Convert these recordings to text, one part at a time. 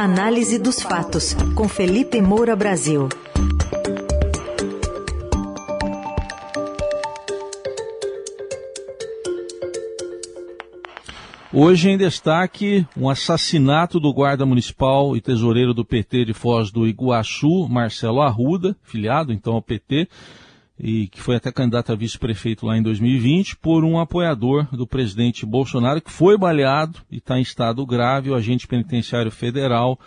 Análise dos fatos, com Felipe Moura Brasil. Hoje em destaque, um assassinato do guarda municipal e tesoureiro do PT de Foz do Iguaçu, Marcelo Arruda, filiado então ao PT, e que foi até candidato a vice-prefeito lá em 2020, por um apoiador do presidente Bolsonaro, que foi baleado e está em estado grave, o agente penitenciário federal,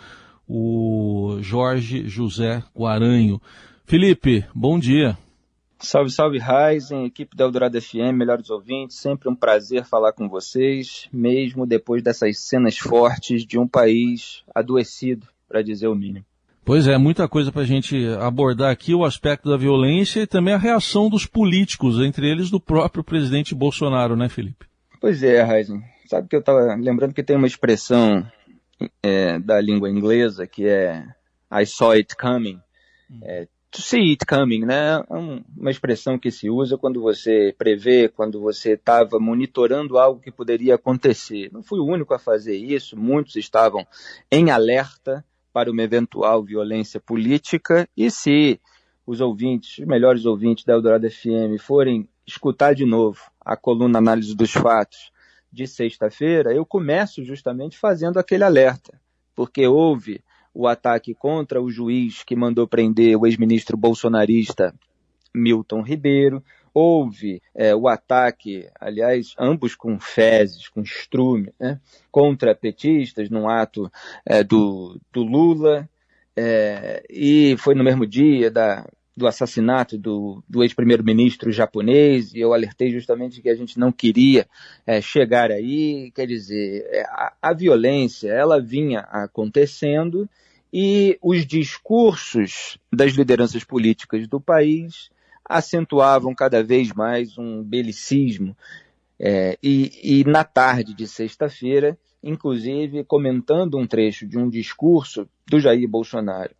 o Jorge José Guaranho. Felipe, bom dia. Salve, salve, Ryzen, equipe da Eldorado FM, melhores ouvintes, sempre um prazer falar com vocês, mesmo depois dessas cenas fortes de um país adoecido, para dizer o mínimo. Pois é, muita coisa para a gente abordar aqui, o aspecto da violência e também a reação dos políticos, entre eles do próprio presidente Bolsonaro, né, Felipe? Pois é, Ryzen. Sabe que eu estava lembrando que tem uma expressão é, da língua inglesa que é I saw it coming. É, to see it coming, né? É uma expressão que se usa quando você prevê, quando você estava monitorando algo que poderia acontecer. Não fui o único a fazer isso, muitos estavam em alerta para uma eventual violência política e se os ouvintes, os melhores ouvintes da Eldorado FM forem escutar de novo a coluna Análise dos Fatos de sexta-feira, eu começo justamente fazendo aquele alerta, porque houve o ataque contra o juiz que mandou prender o ex-ministro bolsonarista Milton Ribeiro, houve é, o ataque, aliás, ambos com fezes, com estrume, né, contra petistas num ato é, do, do, Lula, é, e foi no mesmo dia da, do assassinato do, do ex-primeiro-ministro japonês, e eu alertei justamente que a gente não queria é, chegar aí, quer dizer, é, a, a violência, ela vinha acontecendo, e os discursos das lideranças políticas do país acentuavam cada vez mais um belicismo. É, e, e na tarde de sexta-feira, inclusive comentando um trecho de um discurso do Jair Bolsonaro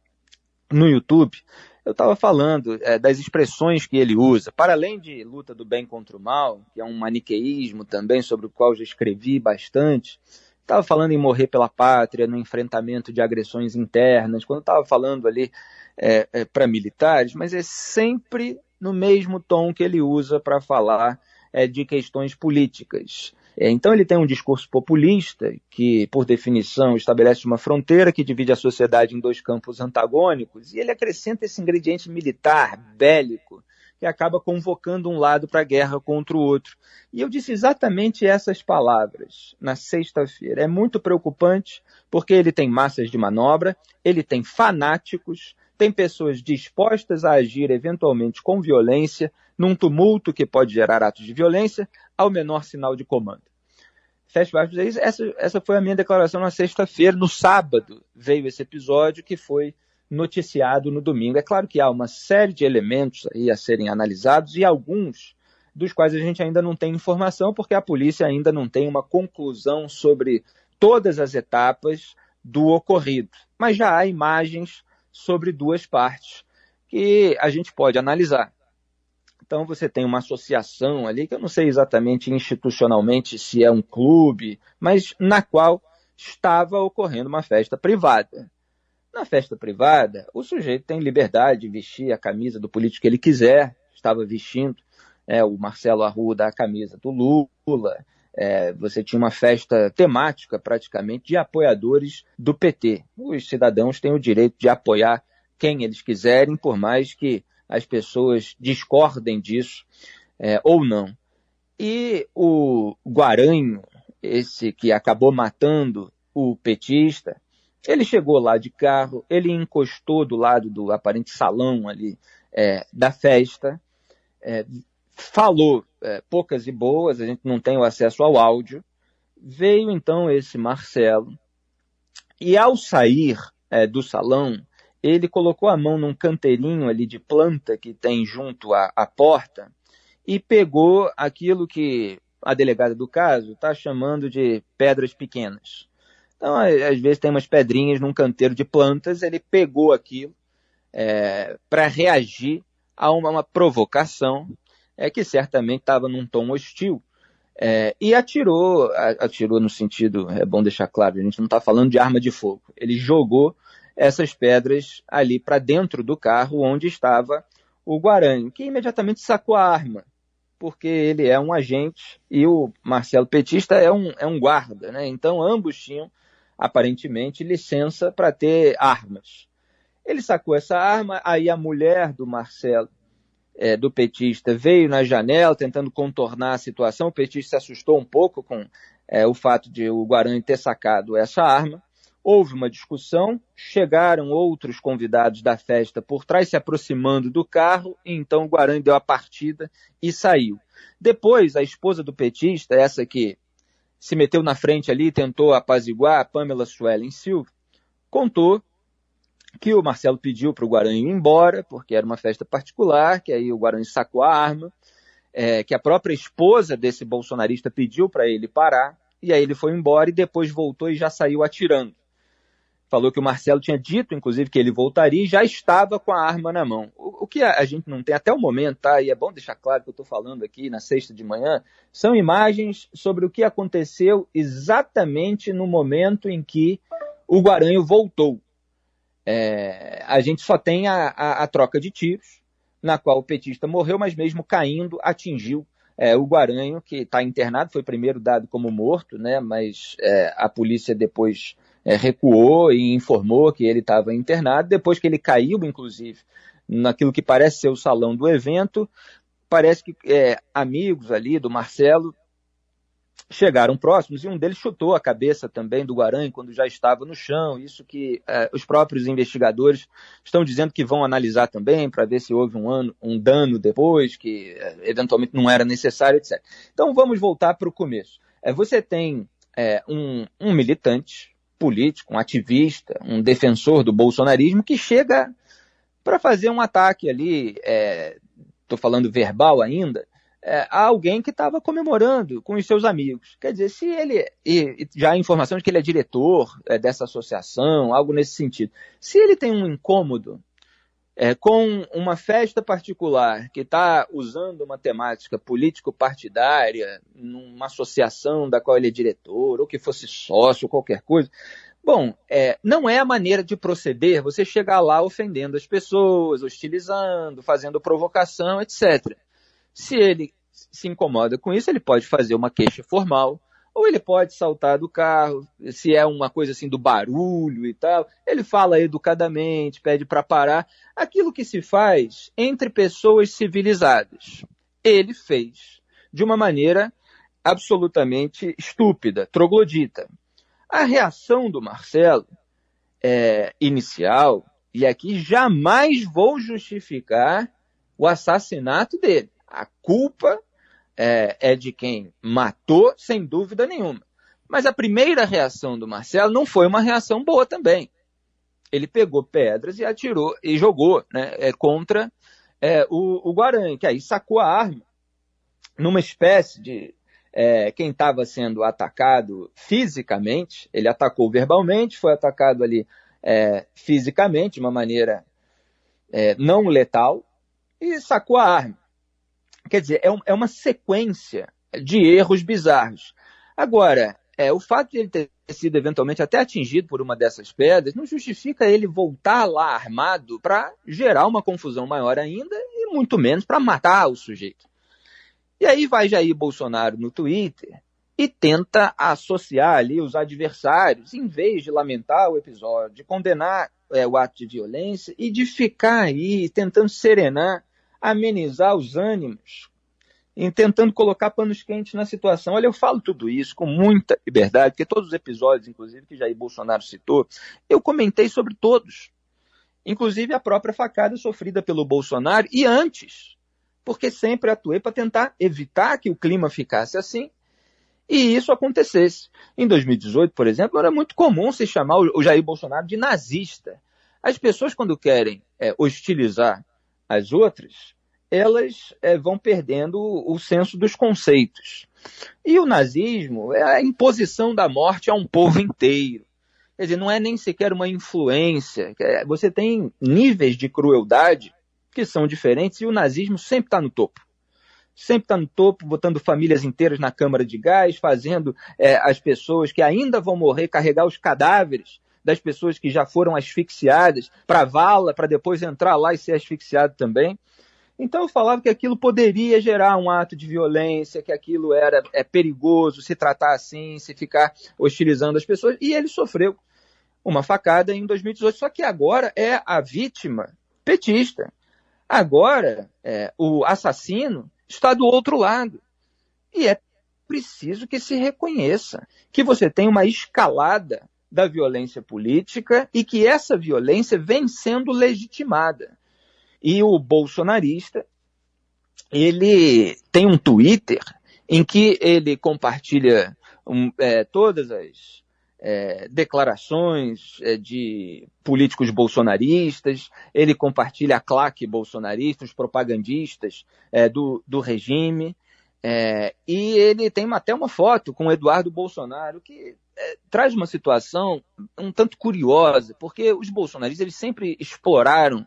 no YouTube, eu estava falando é, das expressões que ele usa. Para além de luta do bem contra o mal, que é um maniqueísmo também sobre o qual já escrevi bastante, estava falando em morrer pela pátria, no enfrentamento de agressões internas, quando estava falando ali é, é, para militares, mas é sempre no mesmo tom que ele usa para falar é, de questões políticas. É, então ele tem um discurso populista que, por definição, estabelece uma fronteira que divide a sociedade em dois campos antagônicos, e ele acrescenta esse ingrediente militar, bélico, que acaba convocando um lado para a guerra contra o outro. E eu disse exatamente essas palavras na sexta-feira. É muito preocupante, porque ele tem massas de manobra, ele tem fanáticos, tem pessoas dispostas a agir eventualmente com violência, num tumulto que pode gerar atos de violência, ao menor sinal de comando. Fecha essa, essa foi a minha declaração na sexta-feira. No sábado veio esse episódio que foi noticiado no domingo. É claro que há uma série de elementos aí a serem analisados e alguns dos quais a gente ainda não tem informação, porque a polícia ainda não tem uma conclusão sobre todas as etapas do ocorrido. Mas já há imagens sobre duas partes que a gente pode analisar. Então você tem uma associação ali, que eu não sei exatamente institucionalmente se é um clube, mas na qual estava ocorrendo uma festa privada. Na festa privada, o sujeito tem liberdade de vestir a camisa do político que ele quiser, estava vestindo é, o Marcelo Arruda a camisa do Lula, é, você tinha uma festa temática, praticamente, de apoiadores do PT. Os cidadãos têm o direito de apoiar quem eles quiserem, por mais que as pessoas discordem disso é, ou não. E o Guaranho, esse que acabou matando o petista, ele chegou lá de carro, ele encostou do lado do aparente salão ali é, da festa, é, falou é, poucas e boas, a gente não tem o acesso ao áudio. Veio então esse Marcelo, e ao sair é, do salão, ele colocou a mão num canteirinho ali de planta que tem junto à, à porta e pegou aquilo que a delegada do caso está chamando de pedras pequenas. Então, às vezes tem umas pedrinhas num canteiro de plantas, ele pegou aquilo é, para reagir a uma, uma provocação é que certamente estava num tom hostil É, e atirou, atirou no sentido, é bom deixar claro, a gente não está falando de arma de fogo. Ele jogou essas pedras ali para dentro do carro onde estava o Guaranho, que imediatamente sacou a arma, porque ele é um agente e o Marcelo Petista é um, é um guarda, né? Então ambos tinham aparentemente licença para ter armas. Ele sacou essa arma, aí a mulher do Marcelo é, do petista veio na janela tentando contornar a situação. O petista se assustou um pouco com é, o fato de o Guarani ter sacado essa arma. Houve uma discussão, chegaram outros convidados da festa por trás, se aproximando do carro, e então o Guarani deu a partida e saiu. Depois, a esposa do petista, essa que se meteu na frente ali, tentou apaziguar, a Pamela Suelen Silva, contou que o Marcelo pediu para o Guarani ir embora, porque era uma festa particular, que aí o Guarani sacou a arma, é, que a própria esposa desse bolsonarista pediu para ele parar, e aí ele foi embora e depois voltou e já saiu atirando. Falou que o Marcelo tinha dito, inclusive, que ele voltaria e já estava com a arma na mão. O, o que a, a, gente não tem até o momento, tá? E é bom deixar claro que eu estou falando aqui na sexta de manhã, são imagens sobre o que aconteceu exatamente no momento em que o Guaranho voltou. É, a gente só tem a, a, a, troca de tiros, na qual o petista morreu, mas mesmo caindo, atingiu é, o Guaranho, que está internado, foi primeiro dado como morto, né, mas é, a polícia depois é, recuou e informou que ele estava internado, depois que ele caiu, inclusive, naquilo que parece ser o salão do evento, parece que é, amigos ali do Marcelo chegaram próximos e um deles chutou a cabeça também do Guarani quando já estava no chão. Isso que é, os próprios investigadores estão dizendo que vão analisar também para ver se houve um, ano, um dano depois, que é, eventualmente não era necessário, etc. Então vamos voltar para o começo. É, você tem é, um, um militante político, um ativista, um defensor do bolsonarismo que chega para fazer um ataque ali, estou falando verbal ainda, é, a alguém que estava comemorando com os seus amigos. Quer dizer, se ele. E, já há informação de que ele é diretor é, dessa associação, algo nesse sentido. Se ele tem um incômodo é, com uma festa particular que está usando uma temática político-partidária, numa associação da qual ele é diretor, ou que fosse sócio, qualquer coisa. Bom, é, não é a maneira de proceder você chegar lá ofendendo as pessoas, hostilizando, fazendo provocação, etc. Se ele se incomoda com isso, ele pode fazer uma queixa formal, ou ele pode saltar do carro, se é uma coisa assim do barulho e tal, ele fala educadamente, pede para parar, aquilo que se faz entre pessoas civilizadas. Ele fez de uma maneira absolutamente estúpida, troglodita. A reação do Marcelo é, inicial, e aqui jamais vou justificar o assassinato dele. A culpa é, é de quem matou, sem dúvida nenhuma. Mas a primeira reação do Marcelo não foi uma reação boa também. Ele pegou pedras e atirou e jogou né, é, contra é, o, o Guarani, que aí sacou a arma numa espécie de é, quem estava sendo atacado fisicamente, ele atacou verbalmente, foi atacado ali é, fisicamente, de uma maneira é, não letal, e sacou a arma. Quer dizer, é, um, é uma sequência de erros bizarros. Agora, é, o fato de ele ter sido eventualmente até atingido por uma dessas pedras não justifica ele voltar lá armado para gerar uma confusão maior ainda e muito menos para matar o sujeito. E aí vai Jair Bolsonaro no Twitter e tenta associar ali os adversários, em vez de lamentar o episódio, de condenar é, o ato de violência e de ficar aí tentando serenar amenizar os ânimos, em tentando colocar panos quentes na situação. Olha, eu falo tudo isso com muita liberdade, porque todos os episódios, inclusive, que Jair Bolsonaro citou, eu comentei sobre todos. Inclusive a própria facada sofrida pelo Bolsonaro e antes, porque sempre atuei para tentar evitar que o clima ficasse assim e isso acontecesse. Em 2018, por exemplo, era muito comum se chamar o Jair Bolsonaro de nazista. As pessoas, quando querem é, hostilizar as outras, elas é, vão perdendo o, senso dos conceitos. E o nazismo é a imposição da morte a um povo inteiro. Quer dizer, não é nem sequer uma influência. Você tem níveis de crueldade que são diferentes e o nazismo sempre está no topo. sempre está no topo, botando famílias inteiras na câmara de gás, fazendo é, as pessoas que ainda vão morrer carregar os cadáveres das pessoas que já foram asfixiadas para vala, para depois entrar lá e ser asfixiado também. Então eu falava que aquilo poderia gerar um ato de violência, que aquilo era é perigoso se tratar assim, se ficar hostilizando as pessoas, e ele sofreu uma facada em 2018. Só que agora é a vítima petista. Agora é, o assassino está do outro lado. E é preciso que se reconheça que você tem uma escalada da violência política e que essa violência vem sendo legitimada. E o bolsonarista, ele tem um Twitter em que ele compartilha um, é, todas as é, declarações é, de políticos bolsonaristas, ele compartilha a claque bolsonarista, os propagandistas é, do, do regime, é, e ele tem até uma foto com Eduardo Bolsonaro, que é, traz uma situação um tanto curiosa, porque os bolsonaristas eles sempre exploraram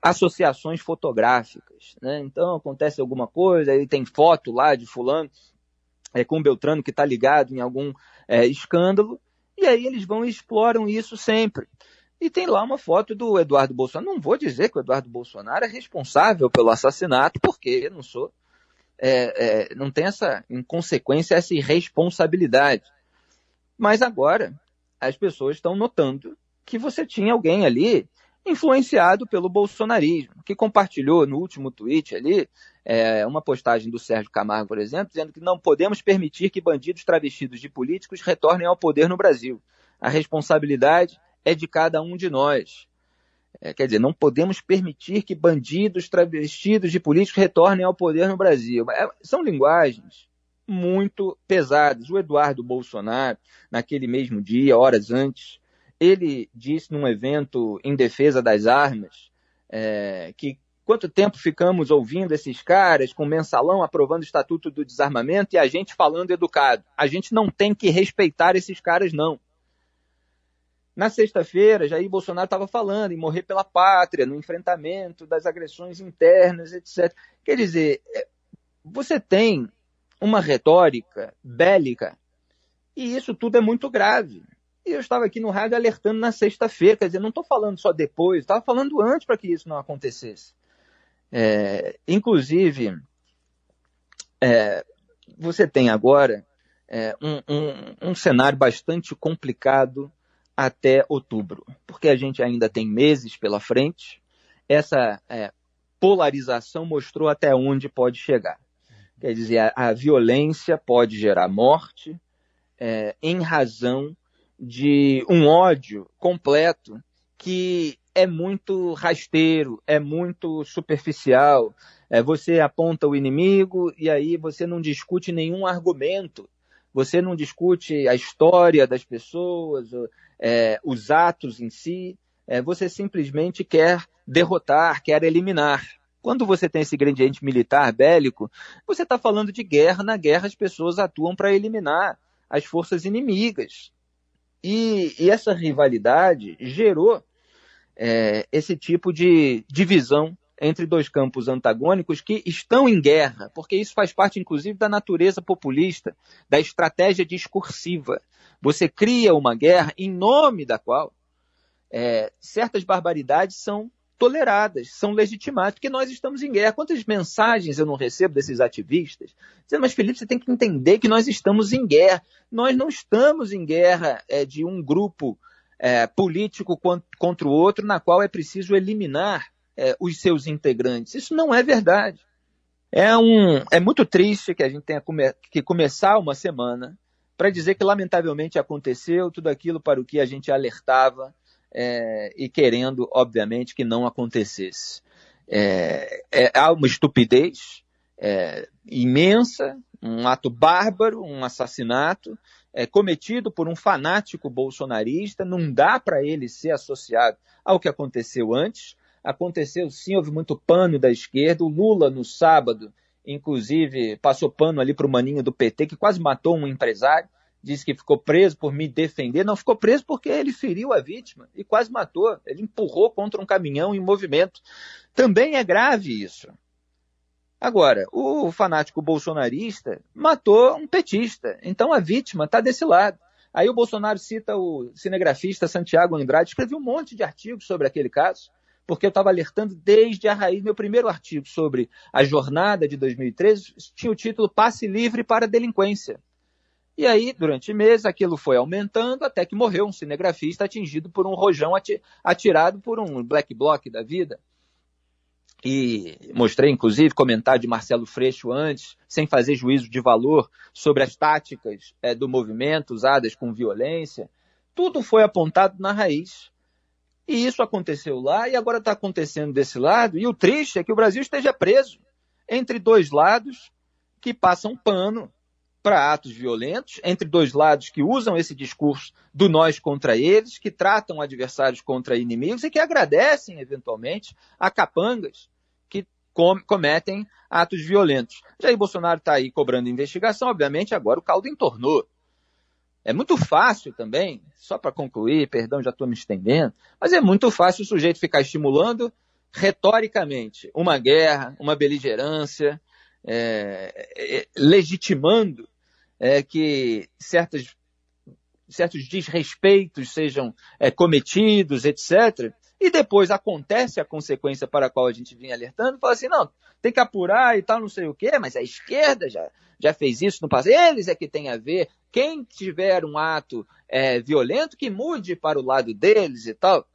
associações fotográficas. Né? Então acontece alguma coisa, aí tem foto lá de fulano é, com Beltrano que está ligado em algum é, escândalo, e aí eles vão e exploram isso sempre. E tem lá uma foto do Eduardo Bolsonaro. Não vou dizer que o Eduardo Bolsonaro é responsável pelo assassinato, porque não sou. É, é, não tem essa inconsequência, essa irresponsabilidade. Mas agora as pessoas estão notando que você tinha alguém ali influenciado pelo bolsonarismo, que compartilhou no último tweet ali é, uma postagem do Sérgio Camargo, por exemplo, dizendo que não podemos permitir que bandidos travestidos de políticos retornem ao poder no Brasil. A responsabilidade é de cada um de nós. É, quer dizer, não podemos permitir que bandidos travestidos de políticos retornem ao poder no Brasil. É, são linguagens muito pesadas. O Eduardo Bolsonaro, naquele mesmo dia, horas antes, ele disse num evento em defesa das armas é, que quanto tempo ficamos ouvindo esses caras com mensalão aprovando o Estatuto do Desarmamento e a gente falando educado. A gente não tem que respeitar esses caras, não. Na sexta-feira, Jair Bolsonaro estava falando em morrer pela pátria, no enfrentamento das agressões internas, etc. Quer dizer, é, você tem uma retórica bélica e isso tudo é muito grave. E eu estava aqui no rádio alertando na sexta-feira, quer dizer, não estou falando só depois, estava falando antes para que isso não acontecesse. É, inclusive, é, você tem agora é, um, um, um cenário bastante complicado até outubro, porque a gente ainda tem meses pela frente. Essa é, polarização mostrou até onde pode chegar. Quer dizer, a, a violência pode gerar morte é, em razão de um ódio completo que é muito rasteiro, é muito superficial. É, você aponta o inimigo e aí você não discute nenhum argumento. Você não discute a história das pessoas, é, os atos em si. É, você simplesmente quer derrotar, quer eliminar. Quando você tem esse ingrediente militar bélico, você está falando de guerra. Na guerra, as pessoas atuam para eliminar as forças inimigas. E, e essa rivalidade gerou é, esse tipo de divisão entre dois campos antagônicos que estão em guerra, porque isso faz parte, inclusive, da natureza populista, da estratégia discursiva. Você cria uma guerra em nome da qual é, certas barbaridades são toleradas, são legitimadas, porque nós estamos em guerra. Quantas mensagens eu não recebo desses ativistas? Dizendo, mas Felipe, você tem que entender que nós estamos em guerra. Nós não estamos em guerra é, de um grupo é, político contra o outro, na qual é preciso eliminar é, os seus integrantes. Isso não é verdade. É, um, é muito triste que a gente tenha come, que começar uma semana para dizer que, lamentavelmente, aconteceu tudo aquilo para o que a gente alertava é, e querendo, obviamente, que não acontecesse. É, é, há uma estupidez é, imensa, um ato bárbaro, um assassinato é, cometido por um fanático bolsonarista. Não dá para ele ser associado ao que aconteceu antes. Aconteceu sim, houve muito pano da esquerda. O Lula, no sábado, inclusive, passou pano ali para o maninho do PT, que quase matou um empresário disse que ficou preso por me defender, não ficou preso porque ele feriu a vítima e quase matou. Ele empurrou contra um caminhão em movimento. Também é grave isso. Agora, o fanático bolsonarista matou um petista, então a vítima está desse lado. Aí o Bolsonaro cita o cinegrafista Santiago Andrade, escreveu um monte de artigos sobre aquele caso, porque eu estava alertando desde a raiz. Meu primeiro artigo sobre a jornada de 2013 tinha o título Passe Livre para a Delinquência. E aí, durante meses, aquilo foi aumentando até que morreu um cinegrafista atingido por um rojão atirado por um black bloc da vida e mostrei, inclusive, comentário de Marcelo Freixo antes, sem fazer juízo de valor sobre as táticas é, do movimento usadas com violência, tudo foi apontado na raiz. E isso aconteceu lá e agora está acontecendo desse lado. E o triste é que o Brasil esteja preso entre dois lados que passam pano para atos violentos, entre dois lados que usam esse discurso do nós contra eles, que tratam adversários contra inimigos e que agradecem, eventualmente, a capangas que com cometem atos violentos. Jair Bolsonaro está aí cobrando investigação, obviamente, agora o caldo entornou. É muito fácil também, só para concluir, perdão, já estou me estendendo, mas é muito fácil o sujeito ficar estimulando retoricamente uma guerra, uma beligerância, é, legitimando é, que certas, certos desrespeitos sejam é, cometidos, etc. E depois acontece a consequência para a qual a gente vinha alertando, fala assim, não, tem que apurar e tal, não sei o quê, mas a esquerda já, já fez isso no passado, eles é que tem a ver, quem tiver um ato é, violento, que mude para o lado deles e tal.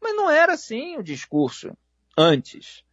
Mas não era assim o discurso antes.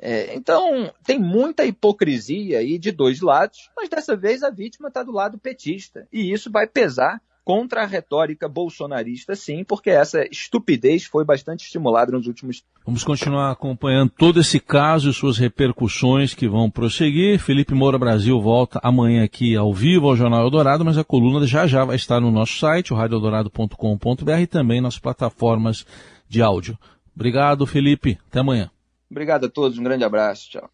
É, então, tem muita hipocrisia aí de dois lados, mas dessa vez a vítima está do lado petista. E isso vai pesar contra a retórica bolsonarista, sim, porque essa estupidez foi bastante estimulada nos últimos. Vamos continuar acompanhando todo esse caso e suas repercussões que vão prosseguir. Felipe Moura Brasil volta amanhã aqui ao vivo ao Jornal Eldorado, mas a coluna já já vai estar no nosso site, o radioeldorado.com.br e também nas plataformas de áudio. Obrigado, Felipe. Até amanhã. Obrigado a todos, um grande abraço, tchau.